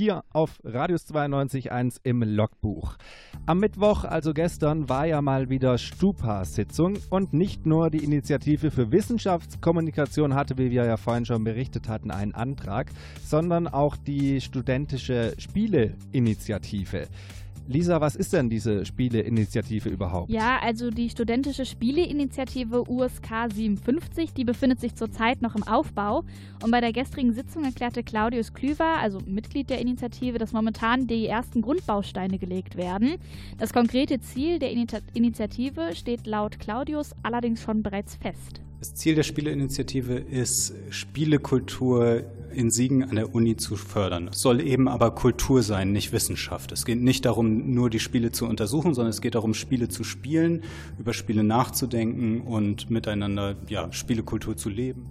hier auf Radius 92.1 im Logbuch. Am Mittwoch, also gestern, war ja mal wieder Stupa-Sitzung und nicht nur die Initiative für Wissenschaftskommunikation hatte, wie wir ja vorhin schon berichtet hatten, einen Antrag, sondern auch die studentische Spieleinitiative. Lisa, was ist denn diese Spieleinitiative überhaupt? Ja, also die studentische Spieleinitiative USK 57, die befindet sich zurzeit noch im Aufbau. Und bei der gestrigen Sitzung erklärte Claudius Klüver, also Mitglied der Initiative, dass momentan die ersten Grundbausteine gelegt werden. Das konkrete Ziel der Initiative steht laut Claudius allerdings schon bereits fest. Das Ziel der Spieleinitiative ist, Spielekultur in Siegen an der Uni zu fördern. Es soll eben aber Kultur sein, nicht Wissenschaft. Es geht nicht darum, nur die Spiele zu untersuchen, sondern es geht darum, Spiele zu spielen, über Spiele nachzudenken und miteinander ja, Spielekultur zu leben.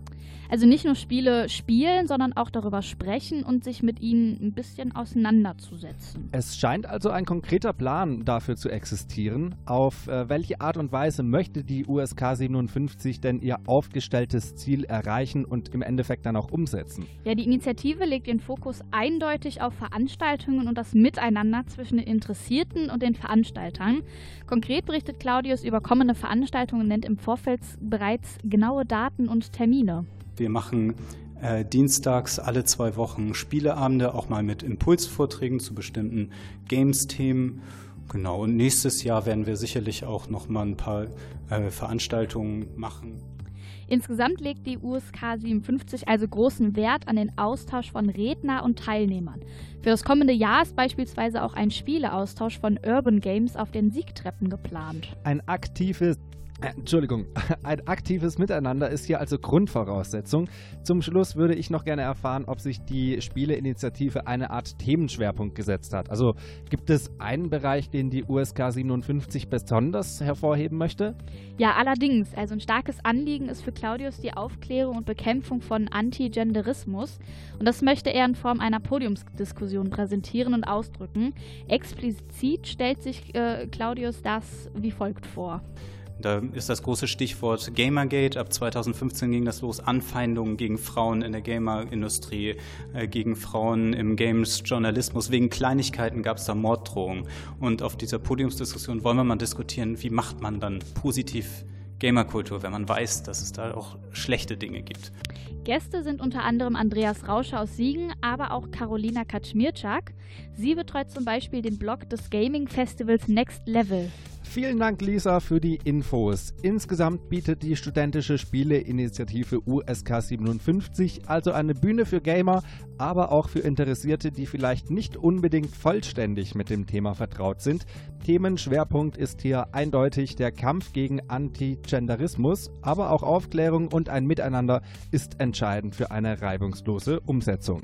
Also nicht nur Spiele spielen, sondern auch darüber sprechen und sich mit ihnen ein bisschen auseinanderzusetzen. Es scheint also ein konkreter Plan dafür zu existieren. Auf äh, welche Art und Weise möchte die USK 57 denn ihr aufgestelltes Ziel erreichen und im Endeffekt dann auch umsetzen? Ja, die Initiative legt den Fokus eindeutig auf Veranstaltungen und das Miteinander zwischen den Interessierten und den Veranstaltern. Konkret berichtet Claudius über kommende Veranstaltungen und nennt im Vorfeld bereits genaue Daten und Termine. Wir machen äh, dienstags alle zwei Wochen Spieleabende, auch mal mit Impulsvorträgen zu bestimmten Games-Themen. Genau, und nächstes Jahr werden wir sicherlich auch noch mal ein paar äh, Veranstaltungen machen. Insgesamt legt die USK 57 also großen Wert an den Austausch von Redner und Teilnehmern. Für das kommende Jahr ist beispielsweise auch ein Spieleaustausch von Urban Games auf den Siegtreppen geplant. Ein aktives Entschuldigung, ein aktives Miteinander ist hier also Grundvoraussetzung. Zum Schluss würde ich noch gerne erfahren, ob sich die Spieleinitiative eine Art Themenschwerpunkt gesetzt hat. Also gibt es einen Bereich, den die USK 57 besonders hervorheben möchte? Ja, allerdings. Also ein starkes Anliegen ist für Claudius die Aufklärung und Bekämpfung von Antigenderismus. Und das möchte er in Form einer Podiumsdiskussion präsentieren und ausdrücken. Explizit stellt sich äh, Claudius das wie folgt vor. Da ist das große Stichwort Gamergate. Ab 2015 ging das los. Anfeindungen gegen Frauen in der Gamer-Industrie, äh, gegen Frauen im Games-Journalismus. Wegen Kleinigkeiten gab es da Morddrohungen. Und auf dieser Podiumsdiskussion wollen wir mal diskutieren, wie macht man dann positiv Gamerkultur, wenn man weiß, dass es da auch schlechte Dinge gibt. Gäste sind unter anderem Andreas Rauscher aus Siegen, aber auch Carolina Kaczmirczak. Sie betreut zum Beispiel den Blog des Gaming-Festivals Next Level. Vielen Dank, Lisa, für die Infos. Insgesamt bietet die studentische Spieleinitiative USK 57 also eine Bühne für Gamer, aber auch für Interessierte, die vielleicht nicht unbedingt vollständig mit dem Thema vertraut sind. Themenschwerpunkt ist hier eindeutig der Kampf gegen Antigenderismus, aber auch Aufklärung und ein Miteinander ist entscheidend für eine reibungslose Umsetzung.